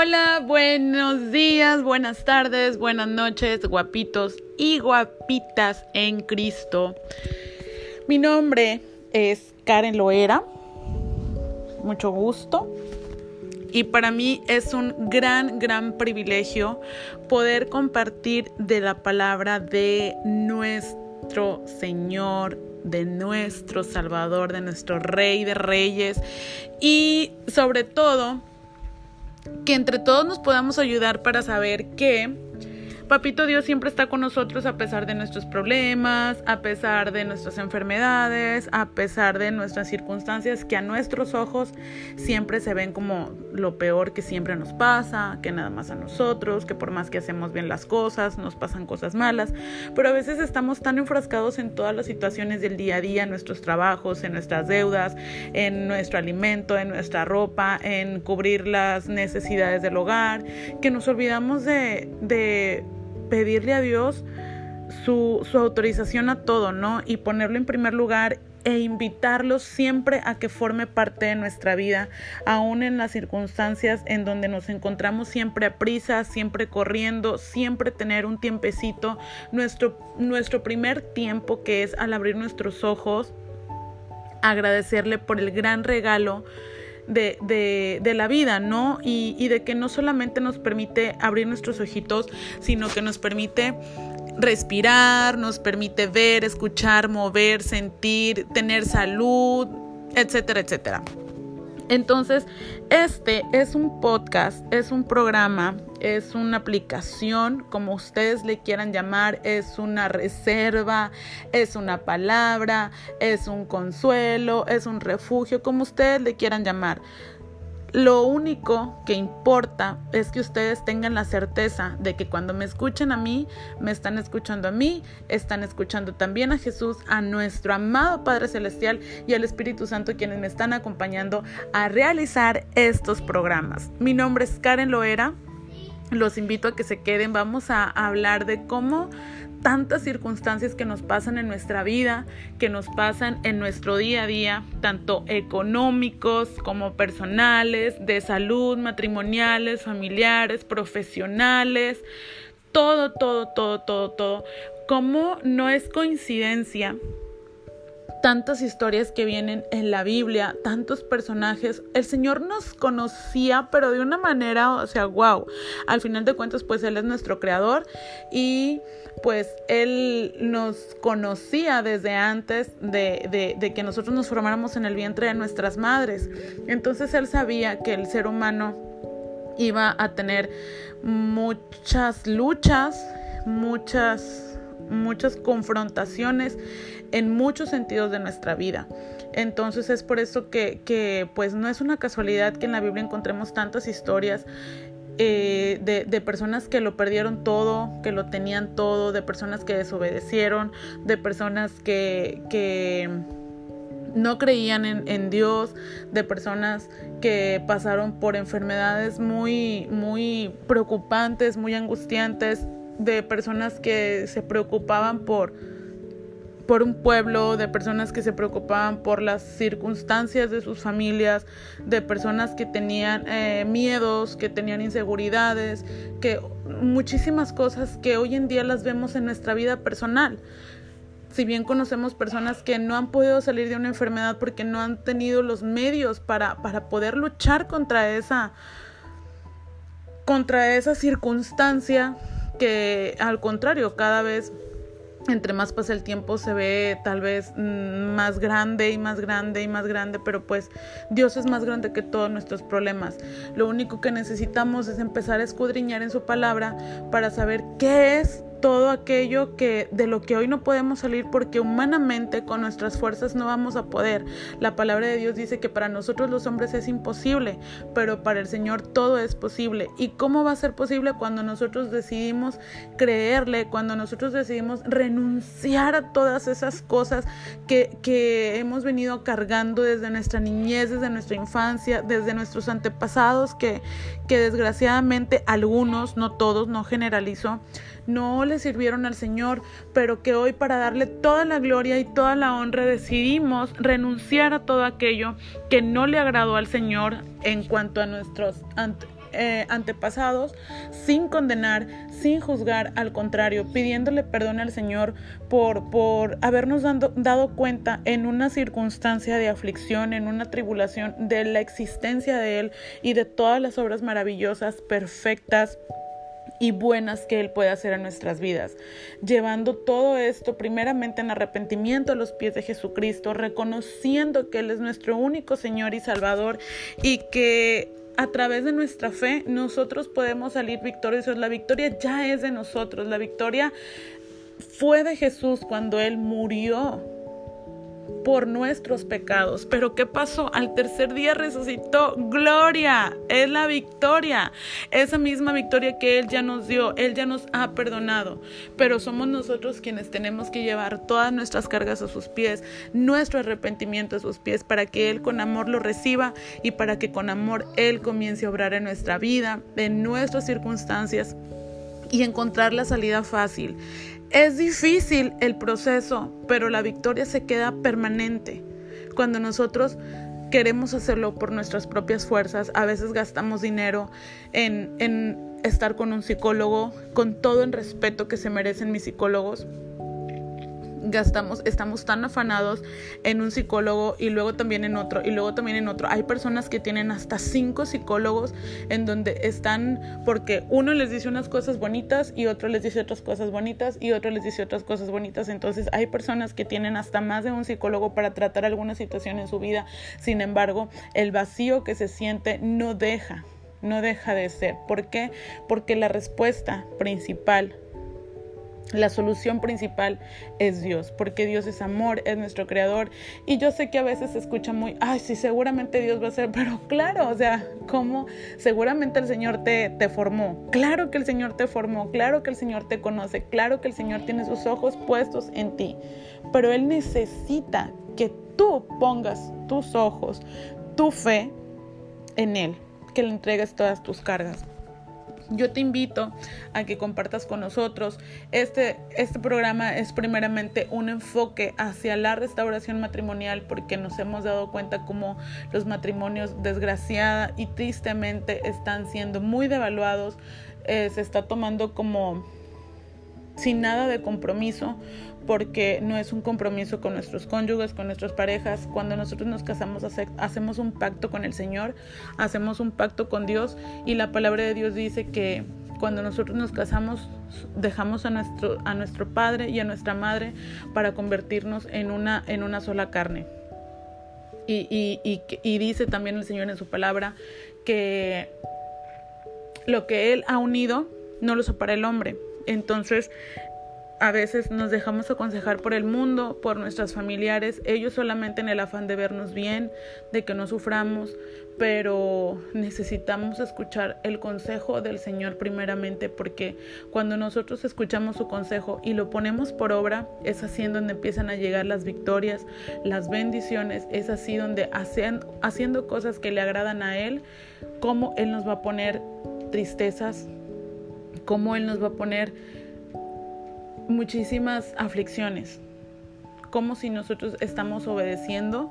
Hola, buenos días, buenas tardes, buenas noches, guapitos y guapitas en Cristo. Mi nombre es Karen Loera, mucho gusto. Y para mí es un gran, gran privilegio poder compartir de la palabra de nuestro Señor, de nuestro Salvador, de nuestro Rey de Reyes y sobre todo que entre todos nos podamos ayudar para saber que Papito Dios siempre está con nosotros a pesar de nuestros problemas, a pesar de nuestras enfermedades, a pesar de nuestras circunstancias que a nuestros ojos siempre se ven como lo peor que siempre nos pasa, que nada más a nosotros, que por más que hacemos bien las cosas, nos pasan cosas malas, pero a veces estamos tan enfrascados en todas las situaciones del día a día, en nuestros trabajos, en nuestras deudas, en nuestro alimento, en nuestra ropa, en cubrir las necesidades del hogar, que nos olvidamos de, pedirle a Dios su, su, autorización a todo, ¿no? Y ponerlo en primer lugar e invitarlo siempre a que forme parte de nuestra vida, aún en las circunstancias en donde nos encontramos siempre a prisa, siempre corriendo, siempre tener un tiempecito, nuestro, nuestro primer tiempo que es al abrir nuestros ojos, agradecerle por el gran regalo de, de, de, la vida, ¿no? Y, y de que no solamente nos permite abrir nuestros ojitos, sino que nos permite respirar, nos permite ver, escuchar, mover, sentir, tener salud, etcétera, etcétera. Entonces, este es un podcast, es un programa, es una aplicación, como ustedes le quieran llamar, es una reserva, es una palabra, es un consuelo, es un refugio, como ustedes le quieran llamar. Lo único que importa es que ustedes tengan la certeza de que cuando me escuchen a mí, me están escuchando a mí, están escuchando también a Jesús, a nuestro amado Padre Celestial y al Espíritu Santo quienes me están acompañando a realizar estos programas. Mi nombre es Karen Loera. Los invito a que se queden. Vamos a hablar de cómo tantas circunstancias que nos pasan en nuestra vida, que nos pasan en nuestro día a día, tanto económicos como personales, de salud, matrimoniales, familiares, profesionales, todo, todo, todo, todo, todo. Como no es coincidencia tantas historias que vienen en la Biblia, tantos personajes. El Señor nos conocía, pero de una manera, o sea, wow. Al final de cuentas, pues Él es nuestro creador y pues Él nos conocía desde antes de, de, que nosotros nos formáramos en el vientre de nuestras madres. Entonces Él sabía que el ser humano iba a tener muchas luchas, muchas muchas confrontaciones en muchos sentidos de nuestra vida. Entonces es por eso que, pues no es una casualidad que en la Biblia encontremos tantas historias eh, de, de, personas que lo perdieron todo, que lo tenían todo, de personas que desobedecieron, de personas que, que no creían en, en, Dios, de personas que pasaron por enfermedades muy, muy preocupantes, muy angustiantes, de personas que se preocupaban por, por un pueblo, de personas que se preocupaban por las circunstancias de sus familias, de personas que tenían eh, miedos, que tenían inseguridades, que muchísimas cosas que hoy en día las vemos en nuestra vida personal. Si bien conocemos personas que no han podido salir de una enfermedad porque no han tenido los medios para, para poder luchar contra esa, contra esa circunstancia, que al contrario, cada vez entre más pasa el tiempo se ve tal vez mm, más grande y más grande y más grande, pero pues Dios es más grande que todos nuestros problemas. Lo único que necesitamos es empezar a escudriñar en su palabra para saber qué es todo aquello que de lo que hoy no podemos salir porque humanamente con nuestras fuerzas no vamos a poder. La palabra de Dios dice que para nosotros los hombres es imposible, pero para el Señor todo es posible. ¿Y cómo va a ser posible cuando nosotros decidimos creerle, cuando nosotros decidimos renunciar a todas esas cosas que, que hemos venido cargando desde nuestra niñez, desde nuestra infancia, desde nuestros antepasados, que, que desgraciadamente algunos, no todos, no generalizo, no le sirvieron al Señor, pero que hoy para darle toda la gloria y toda la honra decidimos renunciar a todo aquello que no le agradó al Señor en cuanto a nuestros eh, antepasados sin condenar, sin juzgar, al contrario, pidiéndole perdón al Señor por, por habernos dado cuenta en una circunstancia de aflicción, en una tribulación, de la existencia de Él y de todas las obras maravillosas, perfectas, y buenas que Él puede hacer en nuestras vidas, llevando todo esto primeramente en arrepentimiento a los pies de Jesucristo, reconociendo que Él es nuestro único Señor y Salvador y que a través de nuestra fe nosotros podemos salir victoriosos. La victoria ya es de nosotros, la victoria fue de Jesús cuando Él murió por nuestros pecados. Pero ¿qué pasó? Al tercer día resucitó. Gloria, es la victoria. Esa misma victoria que Él ya nos dio, Él ya nos ha perdonado. Pero somos nosotros quienes tenemos que llevar todas nuestras cargas a sus pies, nuestro arrepentimiento a sus pies, para que Él con amor lo reciba y para que con amor Él comience a obrar en nuestra vida, en nuestras circunstancias y encontrar la salida fácil. Es difícil el proceso, pero la victoria se queda permanente. Cuando nosotros queremos hacerlo por nuestras propias fuerzas, a veces gastamos dinero en, estar con un psicólogo, con todo el respeto que se merecen mis psicólogos, gastamos, estamos tan afanados en un psicólogo y luego también en otro y luego también en otro. Hay personas que tienen hasta cinco psicólogos en donde están porque uno les dice unas cosas bonitas y otro les dice otras cosas bonitas y otro les dice otras cosas bonitas. Entonces hay personas que tienen hasta más de un psicólogo para tratar alguna situación en su vida. Sin embargo, el vacío que se siente no deja, no deja de ser. ¿Por qué? Porque la respuesta principal la solución principal es Dios, porque Dios es amor, es nuestro creador. Y yo sé que a veces se escucha muy, ay, sí, seguramente Dios va a ser, pero claro, o sea, ¿cómo? Seguramente el Señor te, te formó. Claro que el Señor te formó, claro que el Señor te conoce, claro que el Señor tiene sus ojos puestos en ti. Pero Él necesita que tú pongas tus ojos, tu fe en Él, que le entregues todas tus cargas. Yo te invito a que compartas con nosotros. Este, este programa es primeramente un enfoque hacia la restauración matrimonial porque nos hemos dado cuenta como los matrimonios desgraciada y tristemente están siendo muy devaluados. Eh, se está tomando como sin nada de compromiso, porque no es un compromiso con nuestros cónyuges, con nuestras parejas. Cuando nosotros nos casamos, hacemos un pacto con el Señor, hacemos un pacto con Dios y la palabra de Dios dice que cuando nosotros nos casamos, dejamos a nuestro, a nuestro padre y a nuestra madre para convertirnos en una, en una sola carne. Y, y, y dice también el Señor en su palabra que lo que Él ha unido no lo separa el hombre. Entonces, a veces nos dejamos aconsejar por el mundo, por nuestros familiares, ellos solamente en el afán de vernos bien, de que no suframos, pero necesitamos escuchar el consejo del Señor primeramente, porque cuando nosotros escuchamos su consejo y lo ponemos por obra, es así donde empiezan a llegar las victorias, las bendiciones, es así donde haciendo cosas que le agradan a Él, como Él nos va a poner tristezas, cómo Él nos va a poner muchísimas aflicciones, como si nosotros estamos obedeciendo,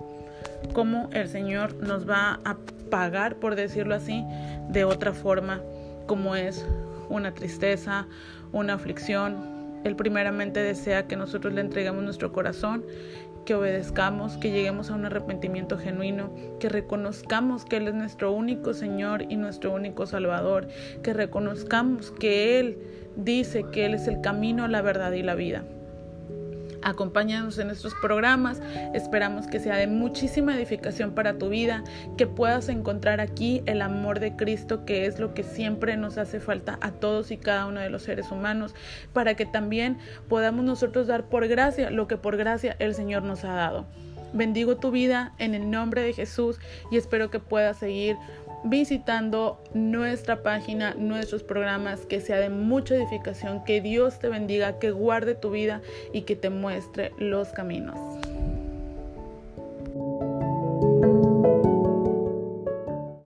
cómo el Señor nos va a pagar, por decirlo así, de otra forma, como es una tristeza, una aflicción. Él primeramente desea que nosotros le entregamos nuestro corazón que obedezcamos, que lleguemos a un arrepentimiento genuino, que reconozcamos que Él es nuestro único Señor y nuestro único Salvador, que reconozcamos que Él dice que Él es el camino, la verdad y la vida. Acompáñanos en estos programas. Esperamos que sea de muchísima edificación para tu vida, que puedas encontrar aquí el amor de Cristo, que es lo que siempre nos hace falta a todos y cada uno de los seres humanos, para que también podamos nosotros dar por gracia lo que por gracia el Señor nos ha dado. Bendigo tu vida en el nombre de Jesús y espero que puedas seguir visitando nuestra página, nuestros programas, que sea de mucha edificación, que Dios te bendiga, que guarde tu vida y que te muestre los caminos.